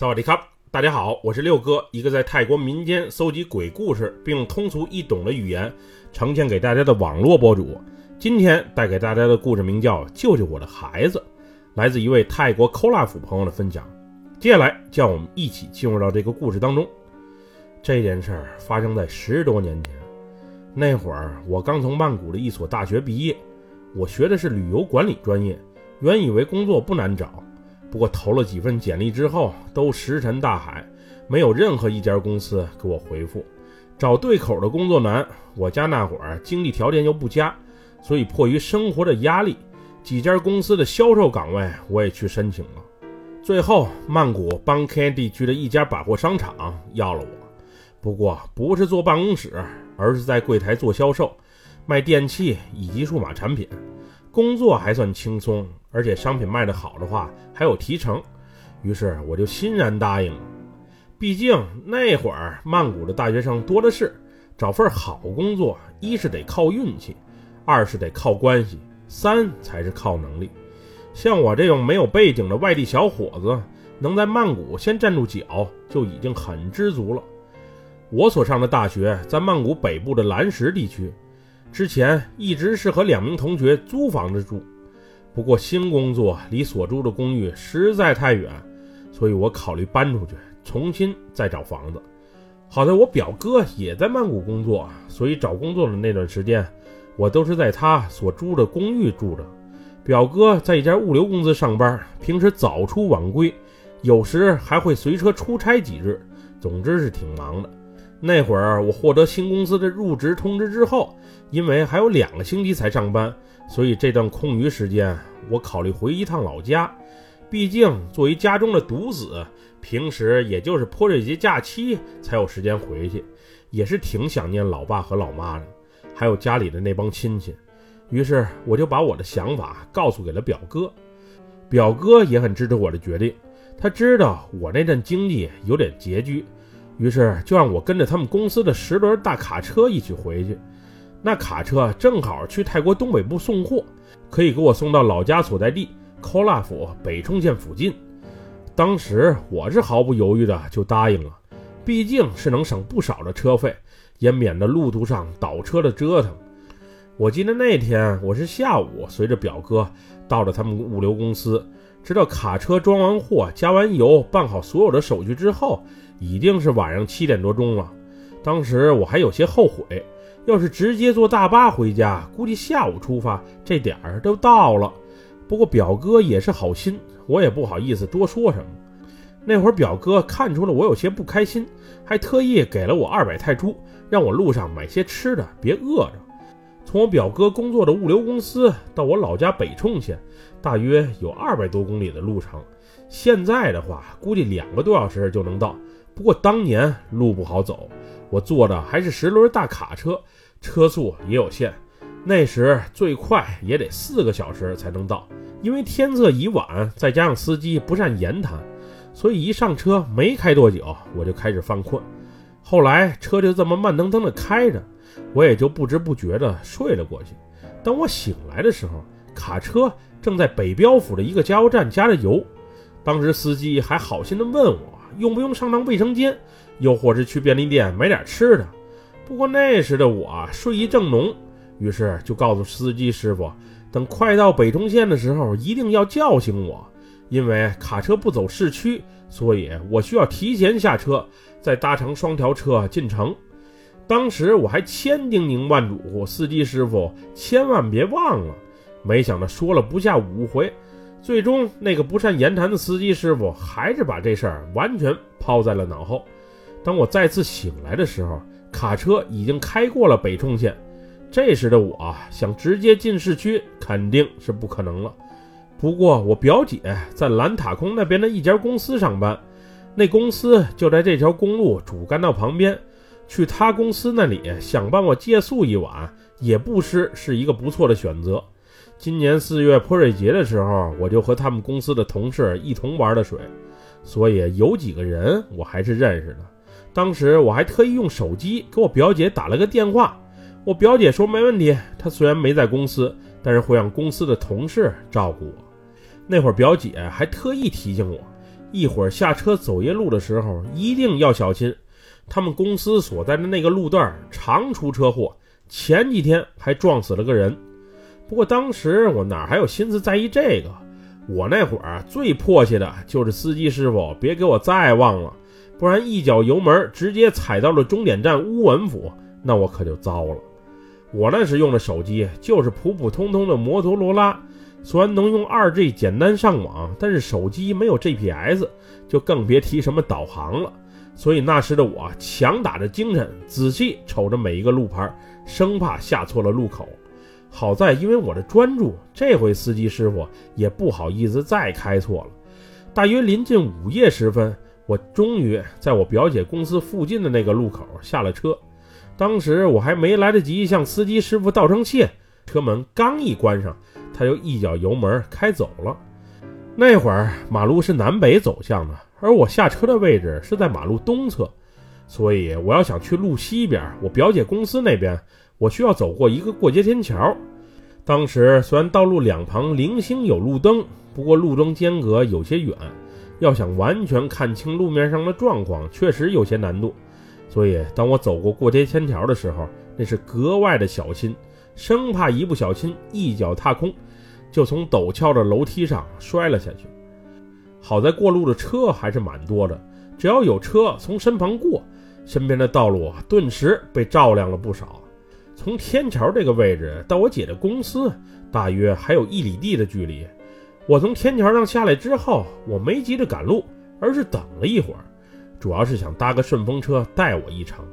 萨瓦迪卡，大家好，我是六哥，一个在泰国民间搜集鬼故事，并用通俗易懂的语言呈现给大家的网络博主。今天带给大家的故事名叫《救救我的孩子》，来自一位泰国寇拉府朋友的分享。接下来，让我们一起进入到这个故事当中。这件事儿发生在十多年前，那会儿我刚从曼谷的一所大学毕业，我学的是旅游管理专业，原以为工作不难找。不过投了几份简历之后，都石沉大海，没有任何一家公司给我回复。找对口的工作难，我家那会儿经济条件又不佳，所以迫于生活的压力，几家公司的销售岗位我也去申请了。最后，曼谷邦 K 地区的一家百货商场要了我，不过不是坐办公室，而是在柜台做销售，卖电器以及数码产品，工作还算轻松。而且商品卖得好的话还有提成，于是我就欣然答应了。毕竟那会儿曼谷的大学生多的是，找份好工作，一是得靠运气，二是得靠关系，三才是靠能力。像我这种没有背景的外地小伙子，能在曼谷先站住脚，就已经很知足了。我所上的大学在曼谷北部的蓝石地区，之前一直是和两名同学租房子住。不过新工作离所住的公寓实在太远，所以我考虑搬出去，重新再找房子。好在我表哥也在曼谷工作，所以找工作的那段时间，我都是在他所租的公寓住着。表哥在一家物流公司上班，平时早出晚归，有时还会随车出差几日，总之是挺忙的。那会儿我获得新公司的入职通知之后，因为还有两个星期才上班。所以这段空余时间，我考虑回一趟老家。毕竟作为家中的独子，平时也就是泼水节假期才有时间回去，也是挺想念老爸和老妈的，还有家里的那帮亲戚。于是我就把我的想法告诉给了表哥，表哥也很支持我的决定。他知道我那阵经济有点拮据，于是就让我跟着他们公司的十轮大卡车一起回去。那卡车正好去泰国东北部送货，可以给我送到老家所在地科拉府北冲县附近。当时我是毫不犹豫的就答应了，毕竟是能省不少的车费，也免得路途上倒车的折腾。我记得那天我是下午随着表哥到了他们物流公司，直到卡车装完货、加完油、办好所有的手续之后，已经是晚上七点多钟了。当时我还有些后悔。要是直接坐大巴回家，估计下午出发，这点儿都到了。不过表哥也是好心，我也不好意思多说什么。那会儿表哥看出了我有些不开心，还特意给了我二百泰铢，让我路上买些吃的，别饿着。从我表哥工作的物流公司到我老家北冲县，大约有二百多公里的路程。现在的话，估计两个多小时就能到。不过当年路不好走。我坐的还是十轮大卡车，车速也有限，那时最快也得四个小时才能到。因为天色已晚，再加上司机不善言谈，所以一上车没开多久，我就开始犯困。后来车就这么慢腾腾的开着，我也就不知不觉的睡了过去。等我醒来的时候，卡车正在北标府的一个加油站加着油。当时司机还好心的问我。用不用上趟卫生间，又或是去便利店买点吃的？不过那时的我睡意正浓，于是就告诉司机师傅，等快到北冲县的时候，一定要叫醒我，因为卡车不走市区，所以我需要提前下车，再搭乘双条车进城。当时我还千叮咛万嘱咐司机师傅，千万别忘了。没想到说了不下五回。最终，那个不善言谈的司机师傅还是把这事儿完全抛在了脑后。当我再次醒来的时候，卡车已经开过了北冲县。这时的我想直接进市区，肯定是不可能了。不过，我表姐在兰塔空那边的一家公司上班，那公司就在这条公路主干道旁边。去他公司那里想帮我借宿一晚，也不失是一个不错的选择。今年四月泼水节的时候，我就和他们公司的同事一同玩的水，所以有几个人我还是认识的。当时我还特意用手机给我表姐打了个电话，我表姐说没问题，她虽然没在公司，但是会让公司的同事照顾我。那会儿表姐还特意提醒我，一会儿下车走夜路的时候一定要小心。他们公司所在的那个路段常出车祸，前几天还撞死了个人。不过当时我哪还有心思在意这个？我那会儿最迫切的就是司机师傅别给我再忘了，不然一脚油门直接踩到了终点站乌文府，那我可就糟了。我那时用的手机就是普普通通的摩托罗拉，虽然能用二 G 简单上网，但是手机没有 GPS，就更别提什么导航了。所以那时的我强打着精神，仔细瞅着每一个路牌，生怕下错了路口。好在因为我的专注，这回司机师傅也不好意思再开错了。大约临近午夜时分，我终于在我表姐公司附近的那个路口下了车。当时我还没来得及向司机师傅道声谢，车门刚一关上，他就一脚油门开走了。那会儿马路是南北走向的。而我下车的位置是在马路东侧，所以我要想去路西边，我表姐公司那边，我需要走过一个过街天桥。当时虽然道路两旁零星有路灯，不过路中间隔有些远，要想完全看清路面上的状况，确实有些难度。所以当我走过过街天桥的时候，那是格外的小心，生怕一不小心一脚踏空，就从陡峭的楼梯上摔了下去。好在过路的车还是蛮多的，只要有车从身旁过，身边的道路顿时被照亮了不少。从天桥这个位置到我姐的公司，大约还有一里地的距离。我从天桥上下来之后，我没急着赶路，而是等了一会儿，主要是想搭个顺风车带我一程。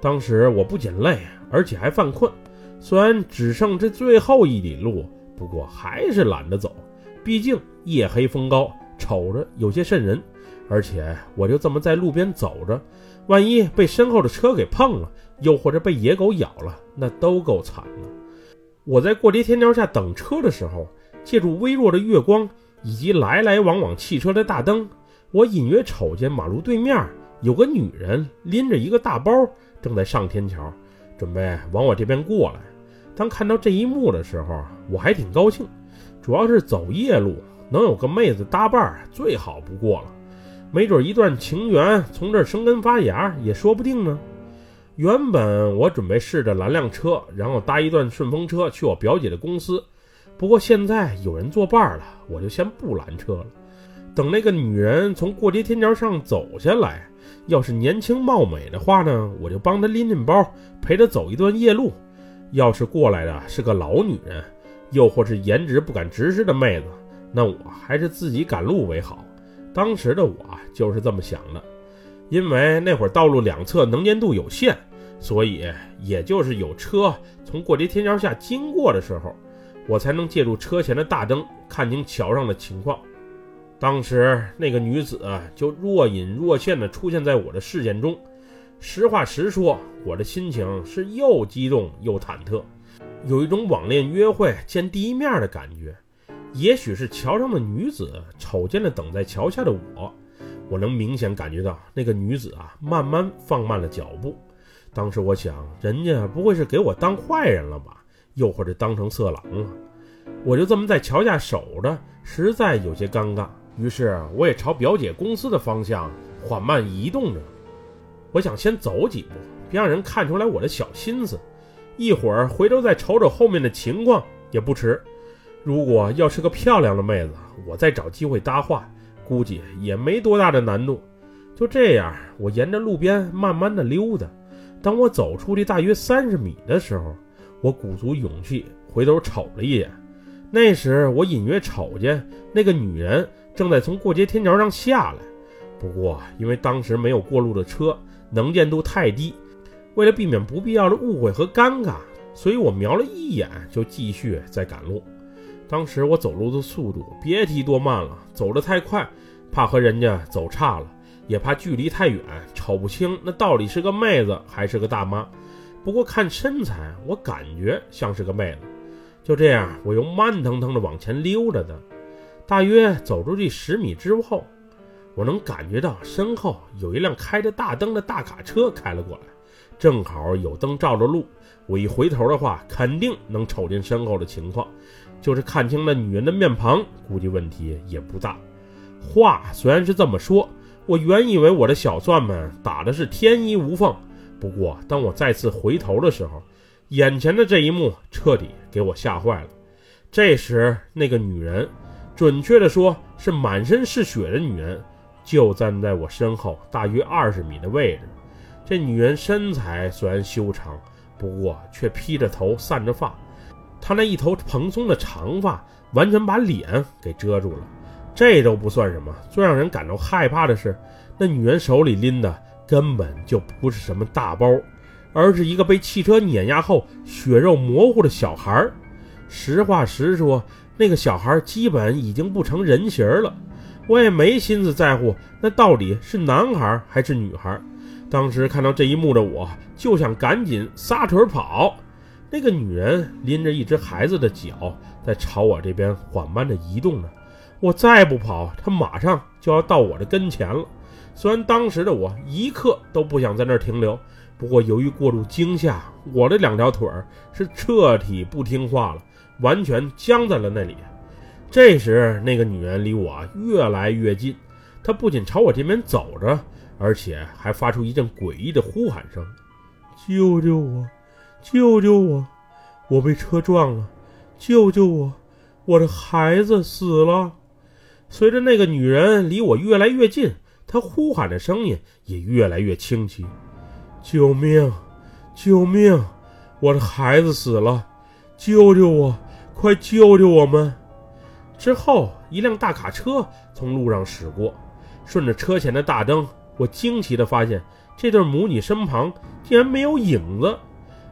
当时我不仅累，而且还犯困。虽然只剩这最后一里路，不过还是懒得走，毕竟夜黑风高。瞅着有些瘆人，而且我就这么在路边走着，万一被身后的车给碰了，又或者被野狗咬了，那都够惨的。我在过街天桥下等车的时候，借助微弱的月光以及来来往往汽车的大灯，我隐约瞅见马路对面有个女人拎着一个大包，正在上天桥，准备往我这边过来。当看到这一幕的时候，我还挺高兴，主要是走夜路。能有个妹子搭伴最好不过了，没准一段情缘从这儿生根发芽也说不定呢。原本我准备试着拦辆车，然后搭一段顺风车去我表姐的公司，不过现在有人作伴了，我就先不拦车了。等那个女人从过街天桥上走下来，要是年轻貌美的话呢，我就帮她拎拎包，陪她走一段夜路；要是过来的是个老女人，又或是颜值不敢直视的妹子，那我还是自己赶路为好。当时的我就是这么想的，因为那会儿道路两侧能见度有限，所以也就是有车从过街天桥下经过的时候，我才能借助车前的大灯看清桥上的情况。当时那个女子就若隐若现地出现在我的视线中。实话实说，我的心情是又激动又忐忑，有一种网恋约会见第一面的感觉。也许是桥上的女子瞅见了等在桥下的我，我能明显感觉到那个女子啊，慢慢放慢了脚步。当时我想，人家不会是给我当坏人了吧？又或者当成色狼了？我就这么在桥下守着，实在有些尴尬。于是我也朝表姐公司的方向缓慢移动着。我想先走几步，别让人看出来我的小心思。一会儿回头再瞅瞅后面的情况也不迟。如果要是个漂亮的妹子，我再找机会搭话，估计也没多大的难度。就这样，我沿着路边慢慢的溜达。当我走出去大约三十米的时候，我鼓足勇气回头瞅了一眼。那时我隐约瞅见那个女人正在从过街天桥上下来，不过因为当时没有过路的车，能见度太低，为了避免不必要的误会和尴尬，所以我瞄了一眼就继续在赶路。当时我走路的速度别提多慢了，走得太快，怕和人家走差了，也怕距离太远瞅不清那到底是个妹子还是个大妈。不过看身材，我感觉像是个妹子。就这样，我又慢腾腾地往前溜着的。大约走出去十米之后，我能感觉到身后有一辆开着大灯的大卡车开了过来，正好有灯照着路，我一回头的话，肯定能瞅见身后的情况。就是看清那女人的面庞，估计问题也不大。话虽然是这么说，我原以为我的小算盘打的是天衣无缝。不过，当我再次回头的时候，眼前的这一幕彻底给我吓坏了。这时，那个女人，准确的说是满身是血的女人，就站在我身后大约二十米的位置。这女人身材虽然修长，不过却披着头散着发，她那一头蓬松的长发完全把脸给遮住了。这都不算什么，最让人感到害怕的是，那女人手里拎的根本就不是什么大包，而是一个被汽车碾压后血肉模糊的小孩儿。实话实说，那个小孩基本已经不成人形了。我也没心思在乎那到底是男孩还是女孩。当时看到这一幕的我，就想赶紧撒腿跑。那个女人拎着一只孩子的脚，在朝我这边缓慢地移动着。我再不跑，她马上就要到我的跟前了。虽然当时的我一刻都不想在那儿停留，不过由于过度惊吓，我的两条腿儿是彻底不听话了，完全僵在了那里。这时，那个女人离我越来越近，她不仅朝我这边走着，而且还发出一阵诡异的呼喊声：“救救我！救救我！我被车撞了！救救我！我的孩子死了！”随着那个女人离我越来越近，他呼喊的声音也越来越清晰：“救命！救命！我的孩子死了！救救我！快救救我们！”之后，一辆大卡车从路上驶过，顺着车前的大灯，我惊奇地发现这对母女身旁竟然没有影子。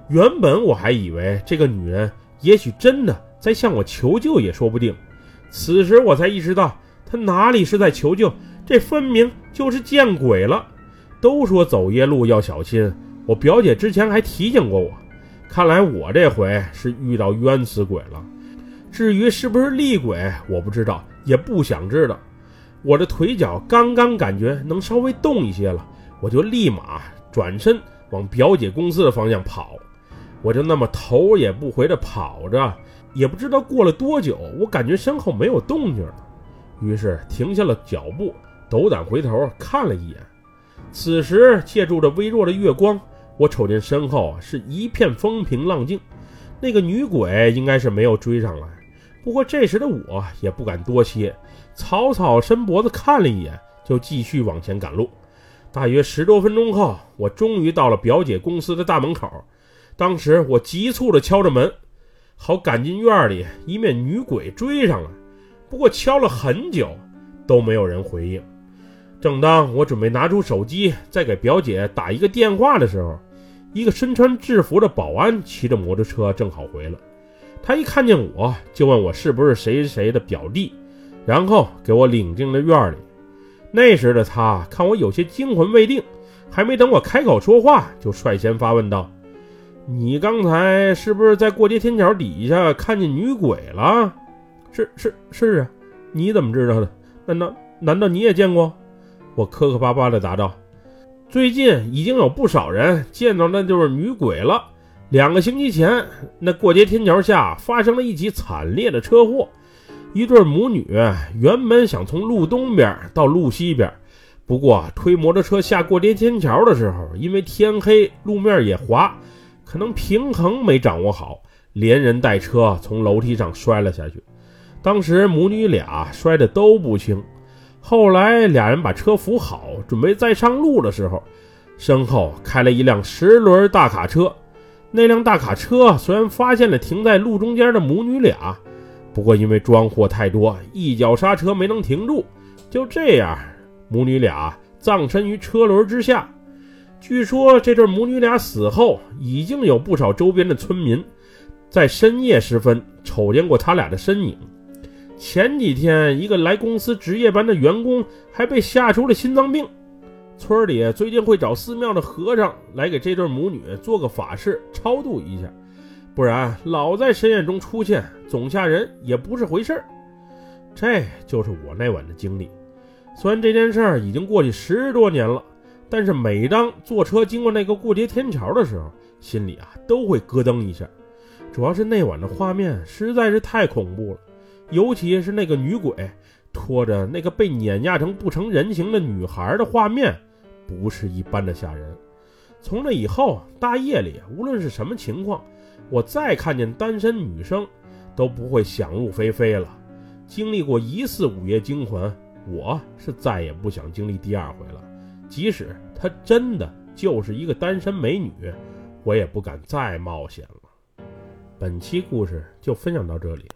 原本我还以为这个女人也许真的在向我求救，也说不定。此时我才意识到。他哪里是在求救？这分明就是见鬼了！都说走夜路要小心，我表姐之前还提醒过我。看来我这回是遇到冤死鬼了。至于是不是厉鬼，我不知道，也不想知道。我的腿脚刚刚感觉能稍微动一些了，我就立马转身往表姐公司的方向跑。我就那么头也不回地跑着，也不知道过了多久，我感觉身后没有动静了。于是停下了脚步，斗胆回头看了一眼。此时借助着微弱的月光，我瞅见身后是一片风平浪静，那个女鬼应该是没有追上来。不过这时的我也不敢多歇，草草伸脖子看了一眼，就继续往前赶路。大约十多分钟后，我终于到了表姐公司的大门口。当时我急促地敲着门，好赶进院里，以免女鬼追上来。不过敲了很久，都没有人回应。正当我准备拿出手机再给表姐打一个电话的时候，一个身穿制服的保安骑着摩托车正好回来。他一看见我就问我是不是谁谁谁的表弟，然后给我领进了院里。那时的他看我有些惊魂未定，还没等我开口说话，就率先发问道：“你刚才是不是在过街天桥底下看见女鬼了？”是是是啊，你怎么知道的？难道难道你也见过？我磕磕巴巴地答道：“最近已经有不少人见到那就是女鬼了。两个星期前，那过街天桥下发生了一起惨烈的车祸，一对母女原本想从路东边到路西边，不过推摩托车下过街天桥的时候，因为天黑，路面也滑，可能平衡没掌握好，连人带车从楼梯上摔了下去。”当时母女俩摔得都不轻，后来俩人把车扶好，准备再上路的时候，身后开了一辆十轮大卡车。那辆大卡车虽然发现了停在路中间的母女俩，不过因为装货太多，一脚刹车没能停住。就这样，母女俩葬身于车轮之下。据说这对母女俩死后，已经有不少周边的村民在深夜时分瞅见过他俩的身影。前几天，一个来公司值夜班的员工还被吓出了心脏病。村里最近会找寺庙的和尚来给这对母女做个法事，超度一下，不然老在深夜中出现，总吓人也不是回事儿。这就是我那晚的经历。虽然这件事儿已经过去十多年了，但是每当坐车经过那个过街天桥的时候，心里啊都会咯噔一下。主要是那晚的画面实在是太恐怖了。尤其是那个女鬼，拖着那个被碾压成不成人形的女孩的画面，不是一般的吓人。从那以后，大夜里无论是什么情况，我再看见单身女生，都不会想入非非了。经历过一次午夜惊魂，我是再也不想经历第二回了。即使她真的就是一个单身美女，我也不敢再冒险了。本期故事就分享到这里。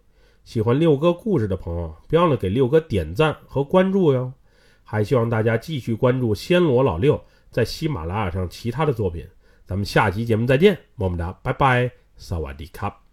喜欢六哥故事的朋友，别忘了给六哥点赞和关注哟！还希望大家继续关注暹罗老六在喜马拉雅上其他的作品。咱们下期节目再见，么么哒，拜拜，萨瓦迪卡。